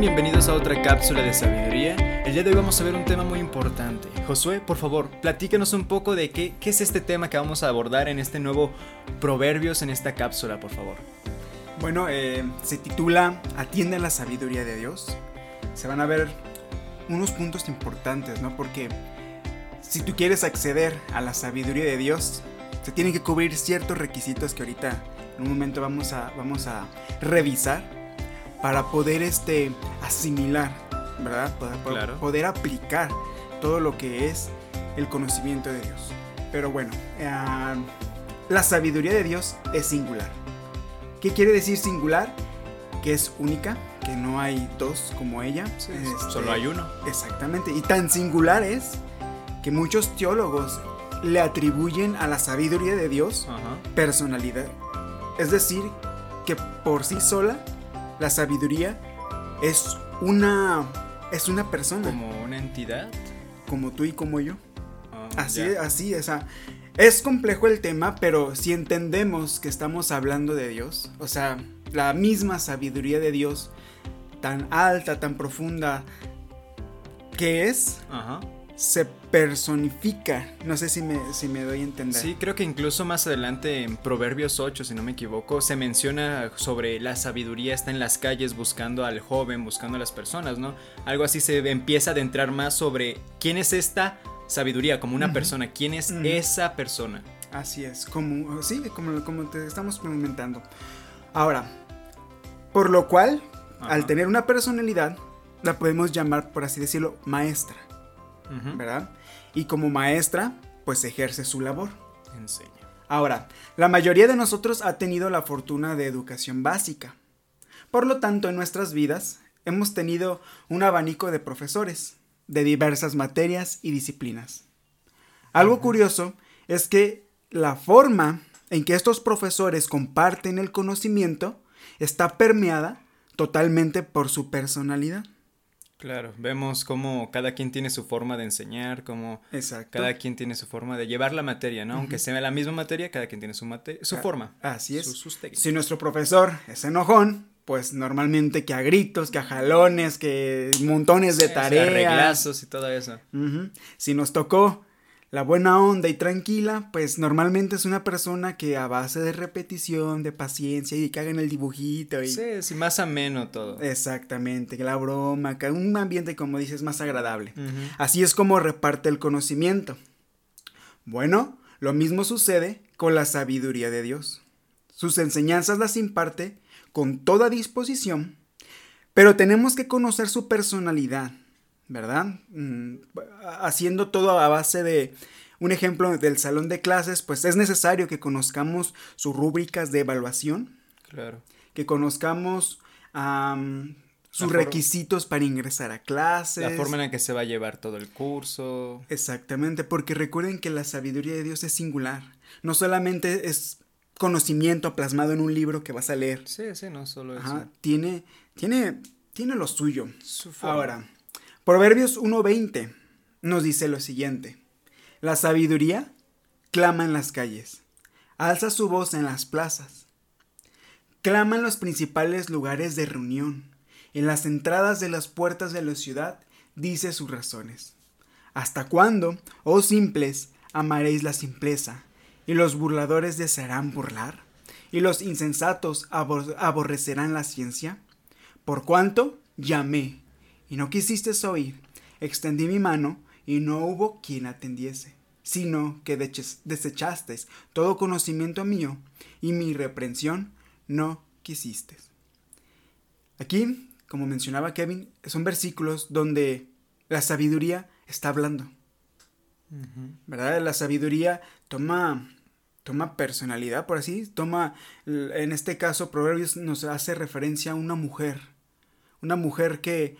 Bienvenidos a otra cápsula de sabiduría. El día de hoy vamos a ver un tema muy importante. Josué, por favor, platícanos un poco de qué, qué es este tema que vamos a abordar en este nuevo Proverbios en esta cápsula, por favor. Bueno, eh, se titula Atiende a la sabiduría de Dios. Se van a ver unos puntos importantes, ¿no? Porque si tú quieres acceder a la sabiduría de Dios, se tienen que cubrir ciertos requisitos que ahorita en un momento vamos a, vamos a revisar para poder este, asimilar, ¿verdad? Poder, poder aplicar todo lo que es el conocimiento de Dios. Pero bueno, eh, la sabiduría de Dios es singular. ¿Qué quiere decir singular? Que es única, que no hay dos como ella. Este, solo hay uno. Exactamente. Y tan singular es que muchos teólogos le atribuyen a la sabiduría de Dios personalidad. Es decir, que por sí sola la sabiduría es una es una persona. Como una entidad. Como tú y como yo. Ah, así, así, o sea, es complejo el tema, pero si entendemos que estamos hablando de Dios, o sea, la misma sabiduría de Dios, tan alta, tan profunda, que es, Ajá se personifica. No sé si me, si me doy a entender. Sí, creo que incluso más adelante en Proverbios 8, si no me equivoco, se menciona sobre la sabiduría está en las calles buscando al joven, buscando a las personas, ¿no? Algo así se empieza a adentrar más sobre quién es esta sabiduría como una persona, quién es esa persona. Así es, como, sí, como, como te estamos comentando. Ahora, por lo cual, al tener una personalidad, la podemos llamar, por así decirlo, maestra. ¿Verdad? Y como maestra, pues ejerce su labor. Enseña. Ahora, la mayoría de nosotros ha tenido la fortuna de educación básica. Por lo tanto, en nuestras vidas hemos tenido un abanico de profesores, de diversas materias y disciplinas. Algo curioso es que la forma en que estos profesores comparten el conocimiento está permeada totalmente por su personalidad. Claro, vemos cómo cada quien tiene su forma de enseñar, cómo cada quien tiene su forma de llevar la materia, ¿no? Aunque sea la misma materia, cada quien tiene su, su ah, forma. Así es. si nuestro profesor es enojón, pues normalmente que a gritos, que a jalones, que montones de tareas. y todo eso. Si nos tocó la buena onda y tranquila, pues normalmente es una persona que a base de repetición, de paciencia y que hagan el dibujito y... Sí, sí, más ameno todo. Exactamente, la broma, un ambiente como dices más agradable. Así es como reparte el conocimiento. Bueno, lo mismo sucede con la sabiduría de Dios. Sus enseñanzas las imparte con toda disposición, pero tenemos que conocer su personalidad, ¿verdad? Mm, haciendo todo a base de un ejemplo del salón de clases, pues es necesario que conozcamos sus rúbricas de evaluación. Claro. Que conozcamos sus requisitos para ingresar a clases. La forma en la que se va a llevar todo el curso. Exactamente, porque recuerden que la sabiduría de Dios es singular. No solamente es conocimiento plasmado en un libro que vas a leer. Sí, sí, no solo eso. Tiene, tiene, tiene lo suyo. Ahora, Proverbios 1.20 nos dice lo siguiente. La sabiduría clama en las calles, alza su voz en las plazas, clama en los principales lugares de reunión, en las entradas de las puertas de la ciudad, dice sus razones. ¿Hasta cuándo, oh simples, amaréis la simpleza, y los burladores desearán burlar, y los insensatos aborrecerán la ciencia? Por cuanto llamé, y no quisiste oír. Extendí mi mano y no hubo quien atendiese, sino que desechaste todo conocimiento mío y mi reprensión no quisiste. Aquí, como mencionaba Kevin, son versículos donde la sabiduría está hablando. ¿Verdad? La sabiduría toma toma personalidad, por así, toma, en este caso, Proverbios nos hace referencia a una mujer, una mujer que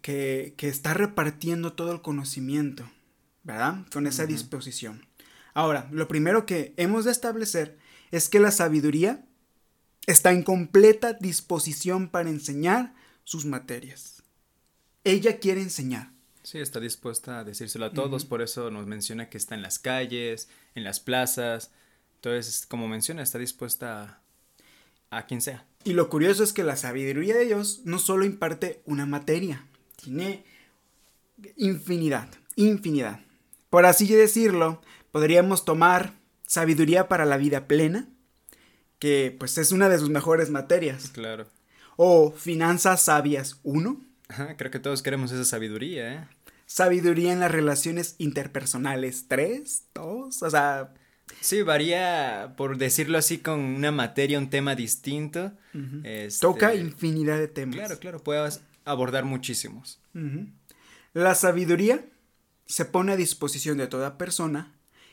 que, está repartiendo todo el conocimiento, ¿verdad? Con esa disposición. Ahora, lo primero que hemos de establecer es que la sabiduría está en completa disposición para enseñar sus materias. Ella quiere enseñar. Sí, está dispuesta a decírselo a todos, por eso nos menciona que está en las calles, en las plazas. Entonces, como menciona, está dispuesta a a quien sea. Y lo curioso es que la sabiduría de Dios no solo imparte una materia, tiene infinidad, infinidad. Por así decirlo, podríamos tomar sabiduría para la vida plena, que pues es una de sus mejores materias. Claro. O finanzas sabias 1. creo que todos queremos esa sabiduría, ¿eh? Sabiduría en las relaciones interpersonales 3, 2, o sea... Sí, varía, por decirlo así, con una materia, un tema distinto. Este, Toca infinidad de temas. Claro, claro, puedes abordar muchísimos. La sabiduría se pone a disposición de toda persona,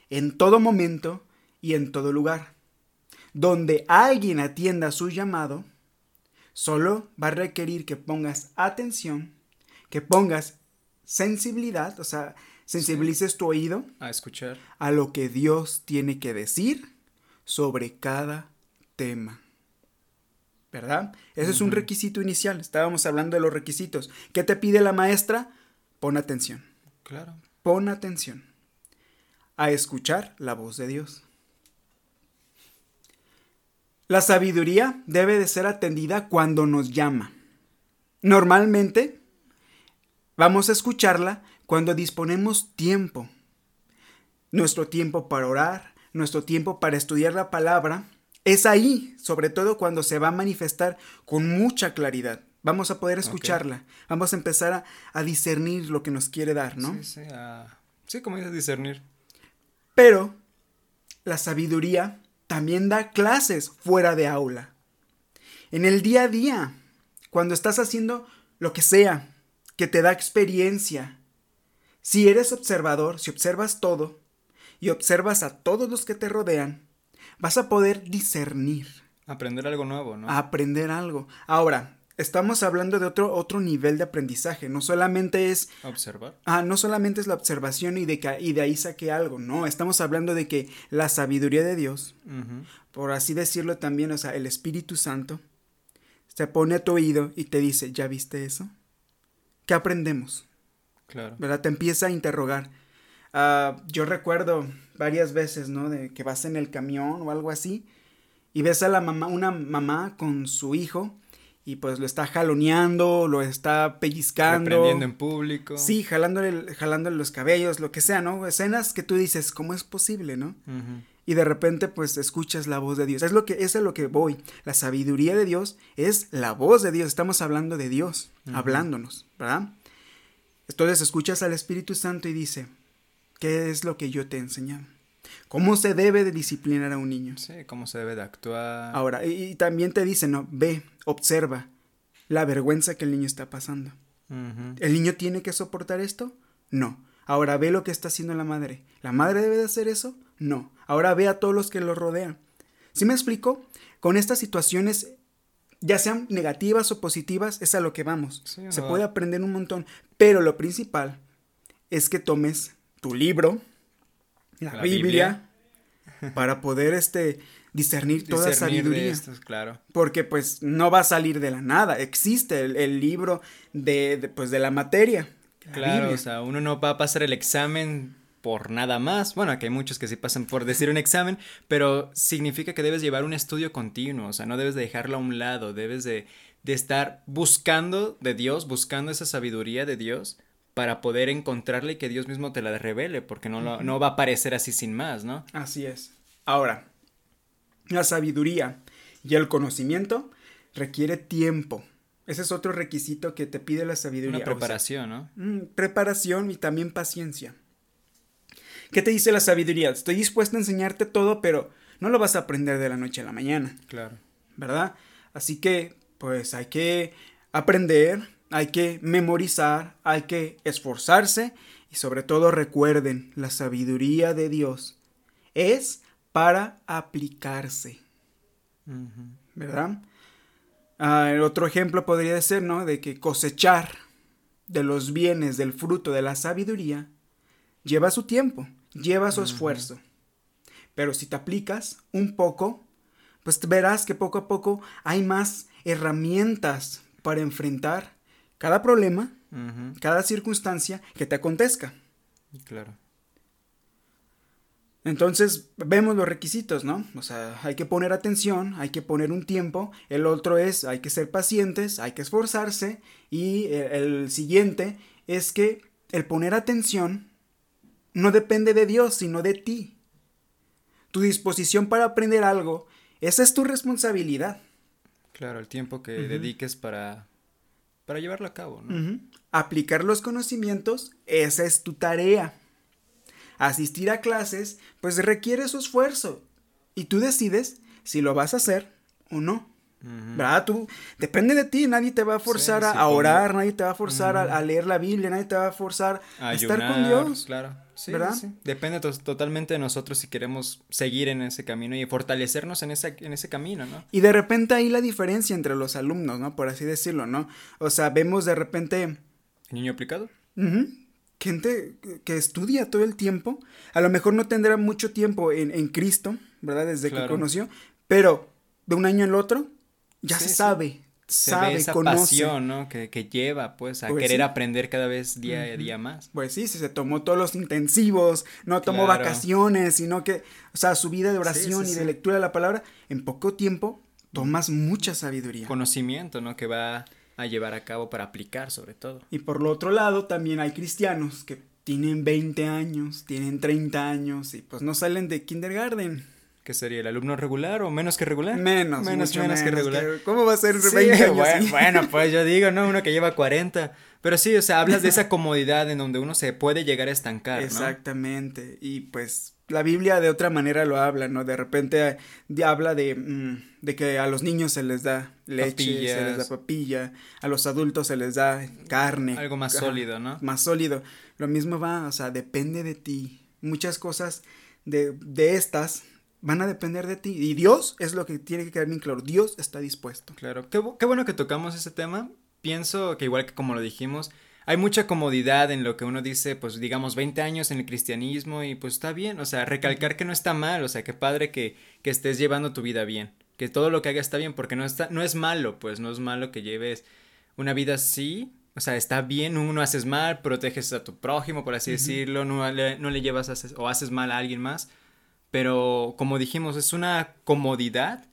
en todo momento y en todo lugar. Donde alguien atienda su llamado, solo va a requerir que pongas atención, que pongas sensibilidad, o sea, sensibilices tu oído a escuchar a lo que Dios tiene que decir sobre cada tema. ¿Verdad? Ese es un requisito inicial. Estábamos hablando de los requisitos. ¿Qué te pide la maestra? Pon atención. Claro. Pon atención a escuchar la voz de Dios. La sabiduría debe de ser atendida cuando nos llama. Normalmente vamos a escucharla cuando disponemos tiempo. Nuestro tiempo para orar, nuestro tiempo para estudiar la palabra, es ahí, sobre todo cuando se va a manifestar con mucha claridad. Vamos a poder escucharla, vamos a empezar a, discernir lo que nos quiere dar, ¿no? Sí, sí, sí como dices, discernir. Pero la sabiduría también da clases fuera de aula. En el día a día, cuando estás haciendo lo que sea, que te da experiencia. Si eres observador, si observas todo y observas a todos los que te rodean, vas a poder discernir. Aprender algo nuevo, ¿no? Aprender algo. Ahora, estamos hablando de otro, otro nivel de aprendizaje. No solamente es. Observar. Ah, no solamente es la observación y de, y de ahí saqué algo. No, estamos hablando de que la sabiduría de Dios, por así decirlo también, o sea, el Espíritu Santo, se pone a tu oído y te dice: ¿Ya viste eso? ¿Qué aprendemos? Claro. ¿Verdad? Te empieza a interrogar. Ah, yo recuerdo varias veces, ¿no? De que vas en el camión o algo así y ves a la mamá, una mamá con su hijo y pues lo está jaloneando, lo está pellizcando. Aprendiendo en público. Sí, jalándole, jalándole los cabellos, lo que sea, ¿no? Escenas que tú dices, ¿cómo es posible, no? Y de repente pues escuchas la voz de Dios. Es lo que, es a lo que voy. La sabiduría de Dios es la voz de Dios. Estamos hablando de Dios, hablándonos, ¿verdad? Entonces escuchas al Espíritu Santo y dice, ¿qué es lo que yo te he enseñado? ¿Cómo se debe de disciplinar a un niño? Sí, cómo se debe de actuar. Ahora, y, también te dice, no, ve, observa la vergüenza que el niño está pasando. ¿El niño tiene que soportar esto? No. Ahora ve lo que está haciendo la madre. ¿La madre debe de hacer eso? No. Ahora ve a todos los que lo rodean. ¿Sí me explico? Con estas situaciones, ya sean negativas o positivas, es a lo que vamos. Se puede aprender un montón. Pero lo principal es que tomes tu libro, la, Biblia, para poder este discernir toda sabiduría. claro. Porque pues no va a salir de la nada, existe el, libro de, pues de la materia. claro, o sea, uno no va a pasar el examen por nada más. Bueno, aquí hay muchos que sí pasan por decir un examen, pero significa que debes llevar un estudio continuo, o sea, no debes de dejarlo a un lado, debes de, de estar buscando de Dios, buscando esa sabiduría de Dios para poder encontrarle y que Dios mismo te la revele, porque no, no va a aparecer así sin más, ¿no? Así es. Ahora, la sabiduría y el conocimiento requiere tiempo. Ese es otro requisito que te pide la sabiduría. Una preparación, ¿no? Mm, preparación y también paciencia. ¿Qué te dice la sabiduría? Estoy dispuesto a enseñarte todo, pero no lo vas a aprender de la noche a la mañana. Claro. ¿Verdad? Así que, pues hay que aprender, hay que memorizar, hay que esforzarse y sobre todo recuerden, la sabiduría de Dios es para aplicarse. ¿Verdad? Ah, otro ejemplo podría ser, ¿no? De que cosechar de los bienes del fruto de la sabiduría lleva su tiempo, lleva su esfuerzo. Pero si te aplicas un poco, pues verás que poco a poco hay más herramientas para enfrentar cada problema, cada circunstancia que te acontezca. Claro. Entonces vemos los requisitos, ¿no? O sea, hay que poner atención, hay que poner un tiempo, el otro es hay que ser pacientes, hay que esforzarse y el, siguiente es que el poner atención no depende de Dios, sino de ti. Tu disposición para aprender algo, esa es tu responsabilidad. Claro, el tiempo que dediques para, para llevarlo a cabo, ¿no? Aplicar los conocimientos, esa es tu tarea asistir a clases, pues requiere su esfuerzo. Y tú decides si lo vas a hacer o no. ¿Verdad? Tú, depende de ti, nadie te va a forzar a, orar, nadie te va a forzar a, leer la Biblia, nadie te va a forzar a, estar con Dios. Claro, ¿verdad? Depende totalmente de nosotros si queremos seguir en ese camino y fortalecernos en ese, en ese camino, ¿no? Y de repente ahí la diferencia entre los alumnos, ¿no? Por así decirlo, ¿no? O sea, vemos de repente... ¿Niño aplicado? gente que estudia todo el tiempo, a lo mejor no tendrá mucho tiempo en, en Cristo, ¿verdad? Desde que conoció, pero de un año al otro ya se sabe, se sabe, esa pasión, ¿no? Que, lleva, pues, a pues querer aprender cada vez día a día más. Pues sí, se tomó todos los intensivos, no tomó vacaciones, sino que, o sea, su vida de oración y de lectura de la palabra, en poco tiempo tomas mucha sabiduría. Conocimiento, ¿no? Que va a llevar a cabo para aplicar sobre todo. Y por lo otro lado también hay cristianos que tienen 20 años, tienen 30 años y pues no salen de kindergarten. ¿Qué sería? ¿El alumno regular o menos que regular? Menos, menos, menos, que regular. ¿Cómo va a ser 20 años? Bueno, pues yo digo, ¿no? Uno que lleva 40. Pero sí, o sea, hablas de esa comodidad en donde uno se puede llegar a estancar, Exactamente. Y pues la Biblia de otra manera lo habla, ¿no? De repente habla de, mm, de, que a los niños se les da leche, se les da papilla, a los adultos se les da carne. Algo más sólido, ¿no? Más sólido. Lo mismo va, o sea, depende de ti. Muchas cosas de, de estas van a depender de ti. Y Dios es lo que tiene que quedar bien claro. Dios está dispuesto. Claro. Qué, qué bueno que tocamos ese tema. Pienso que igual que como lo dijimos, hay mucha comodidad en lo que uno dice, pues digamos 20 años en el cristianismo y pues está bien, o sea, recalcar que no está mal, o sea, que padre que, que estés llevando tu vida bien, que todo lo que hagas está bien, porque no, está, no es malo, pues no es malo que lleves una vida así, o sea, está bien, uno haces mal, proteges a tu prójimo, por así decirlo, no le, no le llevas o haces mal a alguien más, pero como dijimos, es una comodidad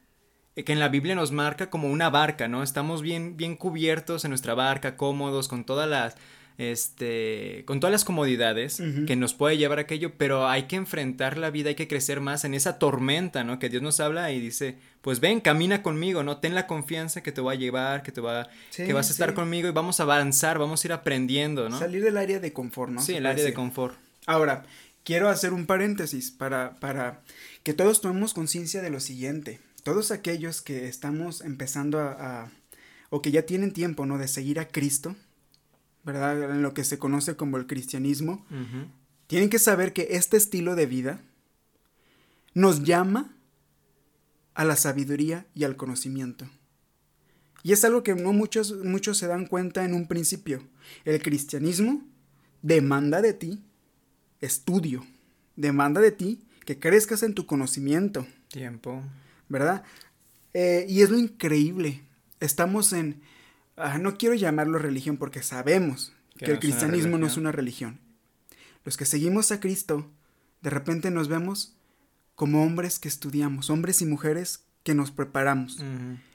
que en la Biblia nos marca como una barca, ¿no? Estamos bien, bien cubiertos en nuestra barca, cómodos, con todas las, este, con todas las comodidades que nos puede llevar aquello, pero hay que enfrentar la vida, hay que crecer más en esa tormenta, ¿no? Que Dios nos habla y dice, pues ven, camina conmigo, ¿no? Ten la confianza que te va a llevar, que te va, que vas a estar conmigo y vamos a avanzar, vamos a ir aprendiendo, ¿no? Salir del área de confort, ¿no? Sí, el área de confort. Ahora, quiero hacer un paréntesis para, para que todos tomemos conciencia de lo siguiente todos aquellos que estamos empezando a, o que ya tienen tiempo, ¿no? De seguir a Cristo, ¿verdad? En lo que se conoce como el cristianismo, tienen que saber que este estilo de vida nos llama a la sabiduría y al conocimiento. Y es algo que no muchos, muchos se dan cuenta en un principio. El cristianismo demanda de ti estudio, demanda de ti que crezcas en tu conocimiento. Tiempo. ¿verdad? Eh, y es lo increíble. Estamos en... Ah, no quiero llamarlo religión porque sabemos que, el cristianismo no es una religión. Los que seguimos a Cristo, de repente nos vemos como hombres que estudiamos, hombres y mujeres que nos preparamos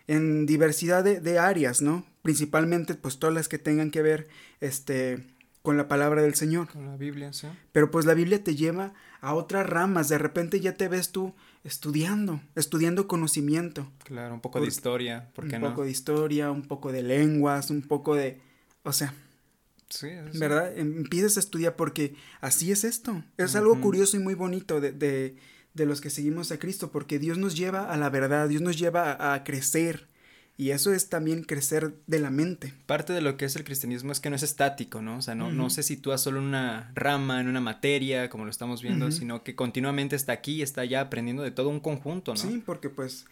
en diversidad de, áreas, ¿no? Principalmente, pues todas las que tengan que ver, este, con la palabra del Señor. Con la Biblia, sí. Pero pues la Biblia te lleva a otras ramas, de repente ya te ves tú estudiando, estudiando conocimiento. Claro, un poco de historia, ¿por qué Un poco de historia, un poco de lenguas, un poco de, o sea, sí, ¿verdad? Empiezas a estudiar porque así es esto. Es algo curioso y muy bonito de, de, de, los que seguimos a Cristo, porque Dios nos lleva a la verdad, Dios nos lleva a crecer, y eso es también crecer de la mente. Parte de lo que es el cristianismo es que no es estático, ¿no? O sea, no, no se sitúa solo en una rama, en una materia, como lo estamos viendo, sino que continuamente está aquí, está allá aprendiendo de todo un conjunto, ¿no? Sí, porque pues,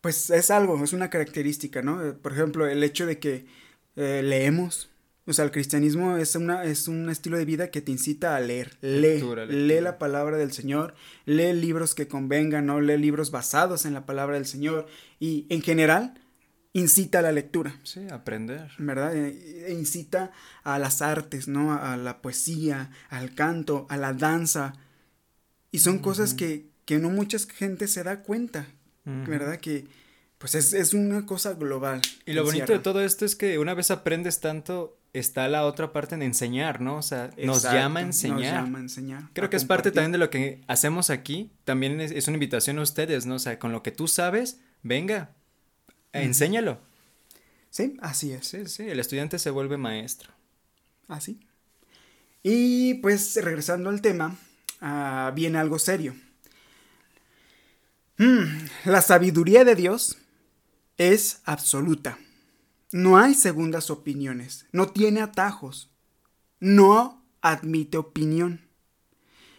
pues es algo, es una característica, ¿no? Eh, por ejemplo, el hecho de que eh, leemos, o sea, el cristianismo es, una, es un estilo de vida que te incita a leer. Lee, lee la palabra del Señor, lee libros que convengan, ¿no? Lee libros basados en la palabra del Señor. Y en general, incita a la lectura. Sí, aprender. ¿Verdad? E, e incita a las artes, ¿no? A la poesía, al canto, a la danza. Y son cosas que, que no mucha gente se da cuenta, ¿verdad? Que pues es, es, una cosa global. Y lo bonito de todo esto es que una vez aprendes tanto, está la otra parte en enseñar, ¿no? O sea, nos llama a enseñar. Nos llama a enseñar. Creo que es parte también de lo que hacemos aquí. También es, una invitación a ustedes, ¿no? O sea, con lo que tú sabes, venga, enséñalo. Sí, así es. Sí, sí, el estudiante se vuelve maestro. Así. Y pues regresando al tema, uh, viene algo serio. Mm, la sabiduría de Dios es absoluta. No hay segundas opiniones, no tiene atajos, no admite opinión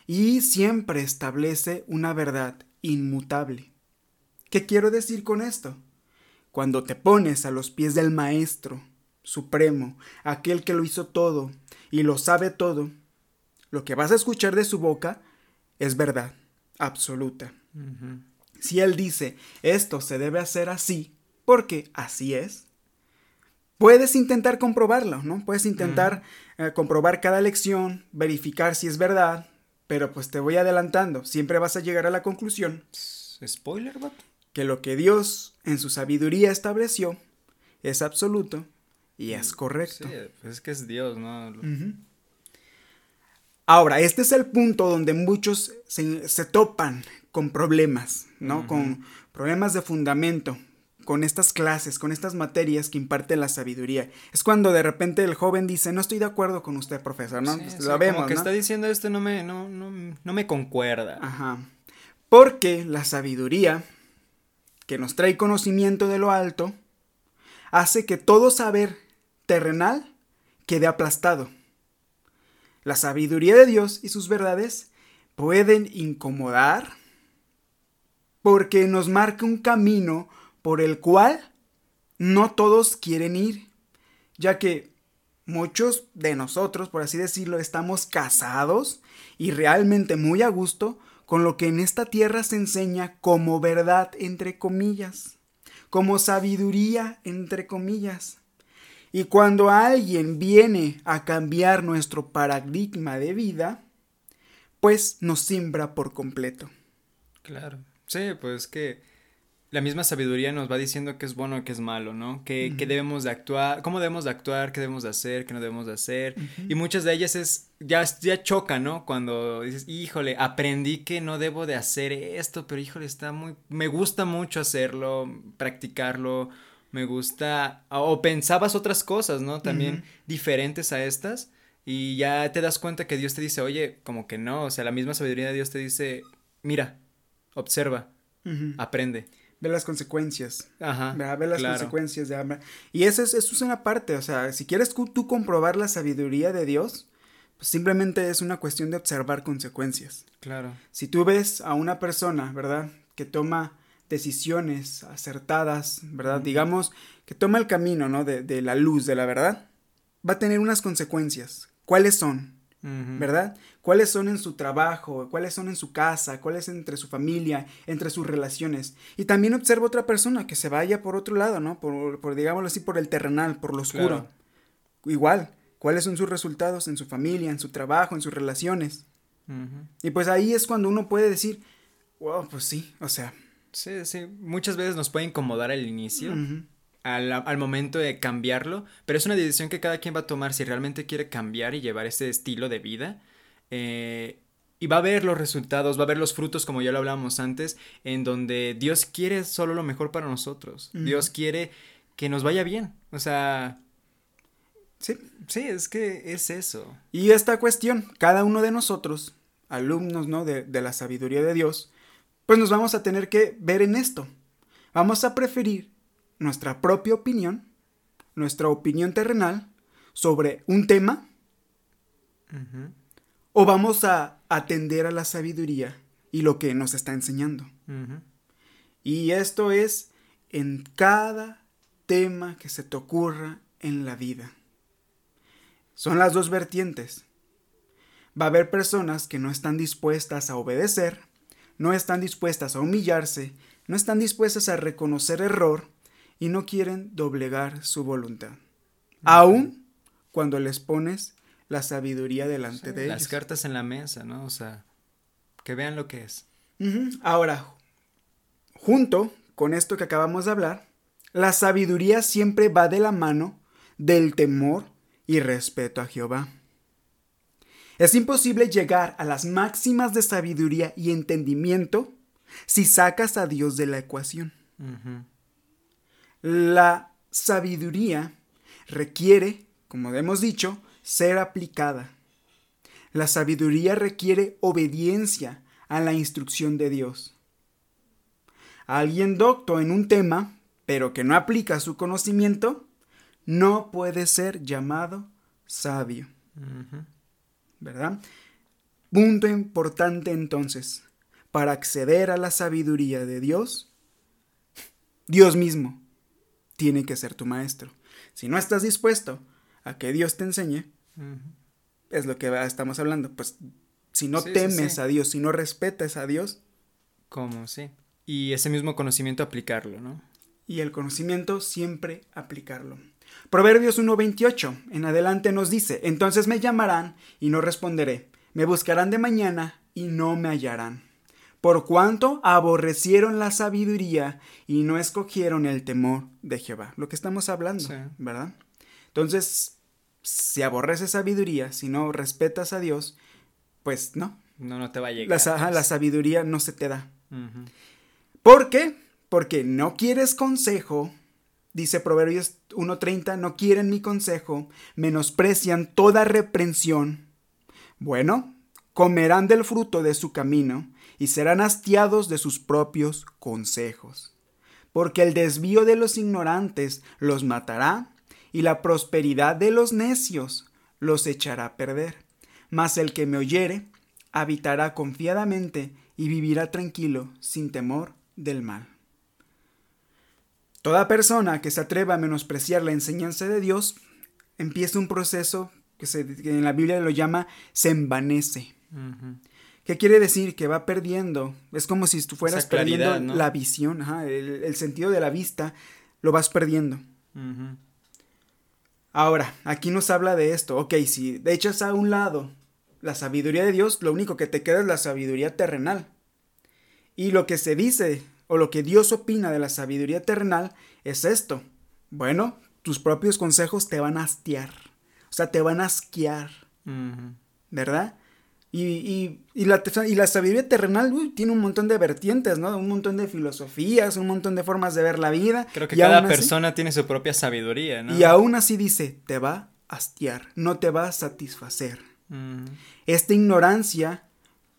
y siempre establece una verdad inmutable. ¿Qué quiero decir con esto? Cuando te pones a los pies del Maestro Supremo, aquel que lo hizo todo y lo sabe todo, lo que vas a escuchar de su boca es verdad absoluta. Si él dice, esto se debe hacer así, porque así es, puedes intentar comprobarlo, ¿no? Puedes intentar eh, comprobar cada lección, verificar si es verdad, pero pues te voy adelantando, siempre vas a llegar a la conclusión. Spoiler, bot. Que lo que Dios en su sabiduría estableció es absoluto y es correcto. Sí, pues es que es Dios, ¿no? Ahora, este es el punto donde muchos se, topan con problemas, ¿no? Con problemas de fundamento, con estas clases, con estas materias que imparte la sabiduría. Es cuando de repente el joven dice, no estoy de acuerdo con usted, profesor, ¿no? Sí, Lo vemos, como que está diciendo esto no me, no, no, no me concuerda. Ajá. Porque la sabiduría, que nos trae conocimiento de lo alto, hace que todo saber terrenal quede aplastado. La sabiduría de Dios y sus verdades pueden incomodar porque nos marca un camino por el cual no todos quieren ir, ya que muchos de nosotros, por así decirlo, estamos casados y realmente muy a gusto con lo que en esta tierra se enseña como verdad, entre comillas, como sabiduría, entre comillas. Y cuando alguien viene a cambiar nuestro paradigma de vida, pues nos simbra por completo. Claro. Sí, pues que la misma sabiduría nos va diciendo qué es bueno y qué es malo, ¿no? Que, debemos de actuar, cómo debemos de actuar, qué debemos de hacer, qué no debemos de hacer. Y muchas de ellas es, ya, ya choca, ¿no? Cuando dices, híjole, aprendí que no debo de hacer esto, pero híjole, está muy, me gusta mucho hacerlo, practicarlo, me gusta, o pensabas otras cosas, ¿no? También diferentes a estas. Y ya te das cuenta que Dios te dice, oye, como que no, o sea, la misma sabiduría de Dios te dice, mira, observa, aprende ve las consecuencias. Ajá. Ve las consecuencias de hambre. Y eso es, eso es una parte, o sea, si quieres tú comprobar la sabiduría de Dios, pues simplemente es una cuestión de observar consecuencias. Claro. Si tú ves a una persona, ¿verdad? Que toma decisiones acertadas, ¿verdad? Digamos, que toma el camino, ¿no? De, de la luz, de la verdad, va a tener unas consecuencias. ¿Cuáles son? ¿Verdad? ¿Cuáles son en su trabajo? ¿Cuáles son en su casa? ¿Cuáles entre su familia? Entre sus relaciones. Y también observa otra persona que se vaya por otro lado, ¿no? Por, por digámoslo así, por el terrenal, por lo oscuro. Igual, ¿cuáles son sus resultados en su familia, en su trabajo, en sus relaciones? Y pues ahí es cuando uno puede decir, wow, pues sí, o sea. Sí, sí, muchas veces nos puede incomodar al inicio al, momento de cambiarlo, pero es una decisión que cada quien va a tomar si realmente quiere cambiar y llevar ese estilo de vida. Eh, y va a ver los resultados, va a ver los frutos, como ya lo hablábamos antes, en donde Dios quiere solo lo mejor para nosotros. Dios quiere que nos vaya bien. O sea. Sí. Sí, es que es eso. Y esta cuestión, cada uno de nosotros, alumnos, ¿no? De, de la sabiduría de Dios, pues nos vamos a tener que ver en esto. Vamos a preferir nuestra propia opinión, nuestra opinión terrenal sobre un tema, o vamos a atender a la sabiduría y lo que nos está enseñando. Y esto es en cada tema que se te ocurra en la vida. Son las dos vertientes. Va a haber personas que no están dispuestas a obedecer, no están dispuestas a humillarse, no están dispuestas a reconocer error y no quieren doblegar su voluntad. Aún cuando les pones la sabiduría delante de ellos. Las cartas en la mesa, ¿no? O sea, Que vean lo que es. Ahora, junto con esto que acabamos de hablar, la sabiduría siempre va de la mano del temor y respeto a Jehová. Es imposible llegar a las máximas de sabiduría y entendimiento si sacas a Dios de la ecuación. La sabiduría requiere, como hemos dicho, ser aplicada. La sabiduría requiere obediencia a la instrucción de Dios. Alguien docto en un tema, pero que no aplica su conocimiento, no puede ser llamado sabio. ¿Verdad? Punto importante entonces. Para acceder a la sabiduría de Dios, Dios mismo tiene que ser tu maestro. Si no estás dispuesto a que Dios te enseñe, es lo que estamos hablando. Pues si no temes a Dios, si no respetas a Dios. ¿Cómo? Sí. Y ese mismo conocimiento aplicarlo, ¿no? Y el conocimiento siempre aplicarlo. Proverbios 1.28 en adelante nos dice, entonces me llamarán y no responderé, me buscarán de mañana y no me hallarán. Por cuanto aborrecieron la sabiduría y no escogieron el temor de Jehová. Lo que estamos hablando, ¿verdad? Entonces, si aborreces sabiduría, si no respetas a Dios, pues no. No, no te va a llegar. La, la sabiduría no se te da. ¿Por qué? Porque no quieres consejo, dice Proverbios 1.30, no quieren mi consejo, menosprecian toda reprensión. Bueno, comerán del fruto de su camino y serán hastiados de sus propios consejos. Porque el desvío de los ignorantes los matará y la prosperidad de los necios los echará a perder. Mas el que me oyere habitará confiadamente y vivirá tranquilo, sin temor del mal. Toda persona que se atreva a menospreciar la enseñanza de Dios empieza un proceso que, en la Biblia lo llama se envanece. ¿Qué quiere decir? Que va perdiendo. Es como si tú fueras perdiendo la visión, el, sentido de la vista, lo vas perdiendo. Ahora, aquí nos habla de esto. Ok, si echas a un lado la sabiduría de Dios, lo único que te queda es la sabiduría terrenal. Y lo que se dice o lo que Dios opina de la sabiduría terrenal es esto. Bueno, tus propios consejos te van a hastiar. O sea, te van a asquear. ¿Verdad? Y, la, y, la, sabiduría terrenal tiene un montón de vertientes, ¿no? Un montón de filosofías, un montón de formas de ver la vida. Creo que cada persona tiene su propia sabiduría, ¿no? Y aún así dice, te va a hastiar, no te va a satisfacer. Esta ignorancia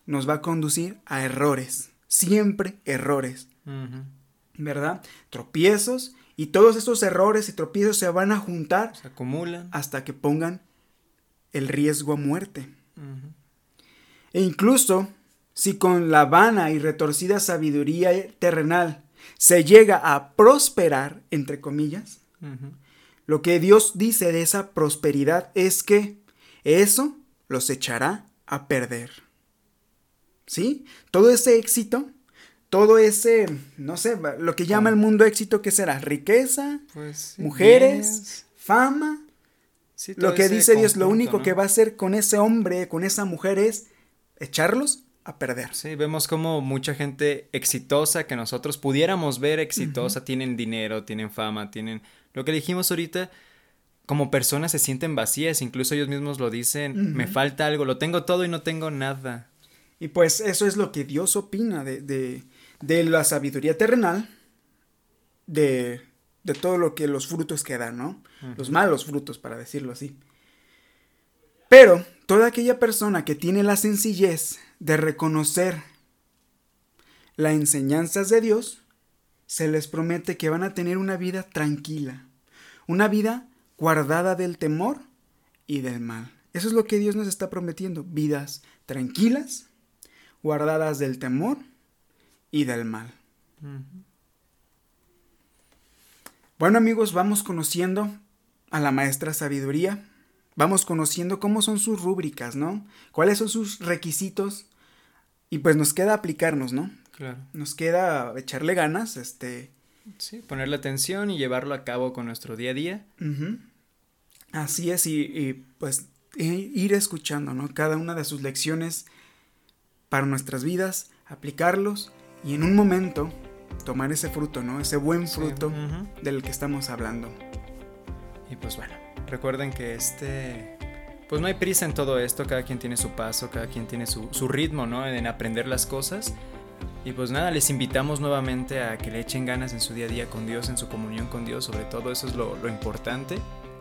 nos va a conducir a errores, siempre errores, ¿verdad? Tropiezos y todos esos errores y tropiezos se van a juntar. Se acumulan. Hasta que pongan el riesgo a muerte. E incluso si con la vana y retorcida sabiduría terrenal se llega a prosperar, entre comillas, lo que Dios dice de esa prosperidad es que eso los echará a perder. ¿Sí? Todo ese éxito, todo ese, no sé, lo que llama el mundo éxito, ¿qué será? Riqueza, pues, mujeres, fama. lo que dice Dios, lo único que va a hacer con ese hombre, con esa mujer es echarlos a perder. Sí, vemos como mucha gente exitosa que nosotros pudiéramos ver exitosa, tienen dinero, tienen fama, tienen lo que dijimos ahorita, como personas se sienten vacías, incluso ellos mismos lo dicen, me falta algo, lo tengo todo y no tengo nada. Y pues eso es lo que Dios opina de, de, la sabiduría terrenal, de, de, todo lo que los frutos que dan, ¿no? Los malos frutos, para decirlo así. Pero toda aquella persona que tiene la sencillez de reconocer las enseñanzas de Dios, se les promete que van a tener una vida tranquila, una vida guardada del temor y del mal. Eso es lo que Dios nos está prometiendo, vidas tranquilas, guardadas del temor y del mal. Bueno amigos, vamos conociendo a la maestra sabiduría, vamos conociendo cómo son sus rúbricas, ¿no? ¿Cuáles son sus requisitos? Y pues nos queda aplicarnos, ¿no? Claro. Nos queda echarle ganas, este, Sí, ponerle atención y llevarlo a cabo con nuestro día a día. Así es, y, pues ir escuchando, ¿no? Cada una de sus lecciones para nuestras vidas, aplicarlos y en un momento tomar ese fruto, ¿no? Ese buen fruto del que estamos hablando. Y pues bueno, recuerden que este... Pues no hay prisa en todo esto, cada quien tiene su paso, cada quien tiene su, ritmo, ¿no? En aprender las cosas. Y pues nada, les invitamos nuevamente a que le echen ganas en su día a día con Dios, en su comunión con Dios, sobre todo eso es lo, lo importante.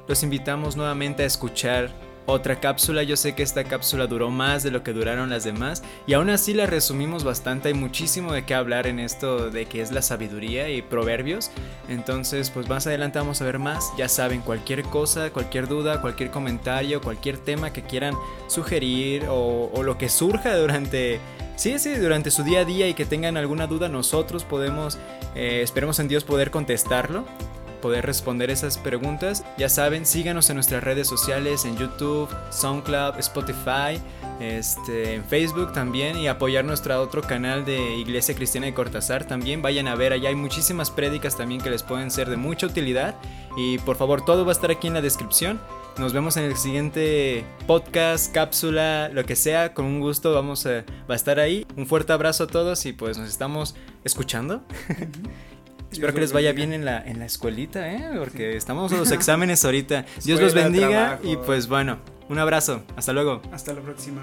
Los invitamos nuevamente a escuchar otra cápsula. Yo sé que esta cápsula duró más de lo que duraron las demás y aún así la resumimos bastante. Hay muchísimo de qué hablar en esto de que es la sabiduría y proverbios. Entonces, pues más adelante vamos a ver más. Ya saben, cualquier cosa, cualquier duda, cualquier comentario, cualquier tema que quieran sugerir o, lo que surja durante... Sí, sí, durante su día a día y que tengan alguna duda, nosotros podemos, eh, esperemos en Dios poder contestarlo poder responder esas preguntas. Ya saben, síganos en nuestras redes sociales, en YouTube, SoundCloud, Spotify, este, en Facebook también y apoyar nuestro otro canal de Iglesia Cristiana de Cortázar también. Vayan a ver, allá hay muchísimas prédicas también que les pueden ser de mucha utilidad. Y por favor, todo va a estar aquí en la descripción. Nos vemos en el siguiente podcast, cápsula, lo que sea. Con un gusto vamos a, estar ahí. Un fuerte abrazo a todos y pues nos estamos escuchando. Espero que les vaya bien en la, en la escuelita, ¿eh? Porque estamos en los exámenes ahorita. Dios los bendiga y pues bueno, un abrazo. Hasta luego. Hasta la próxima.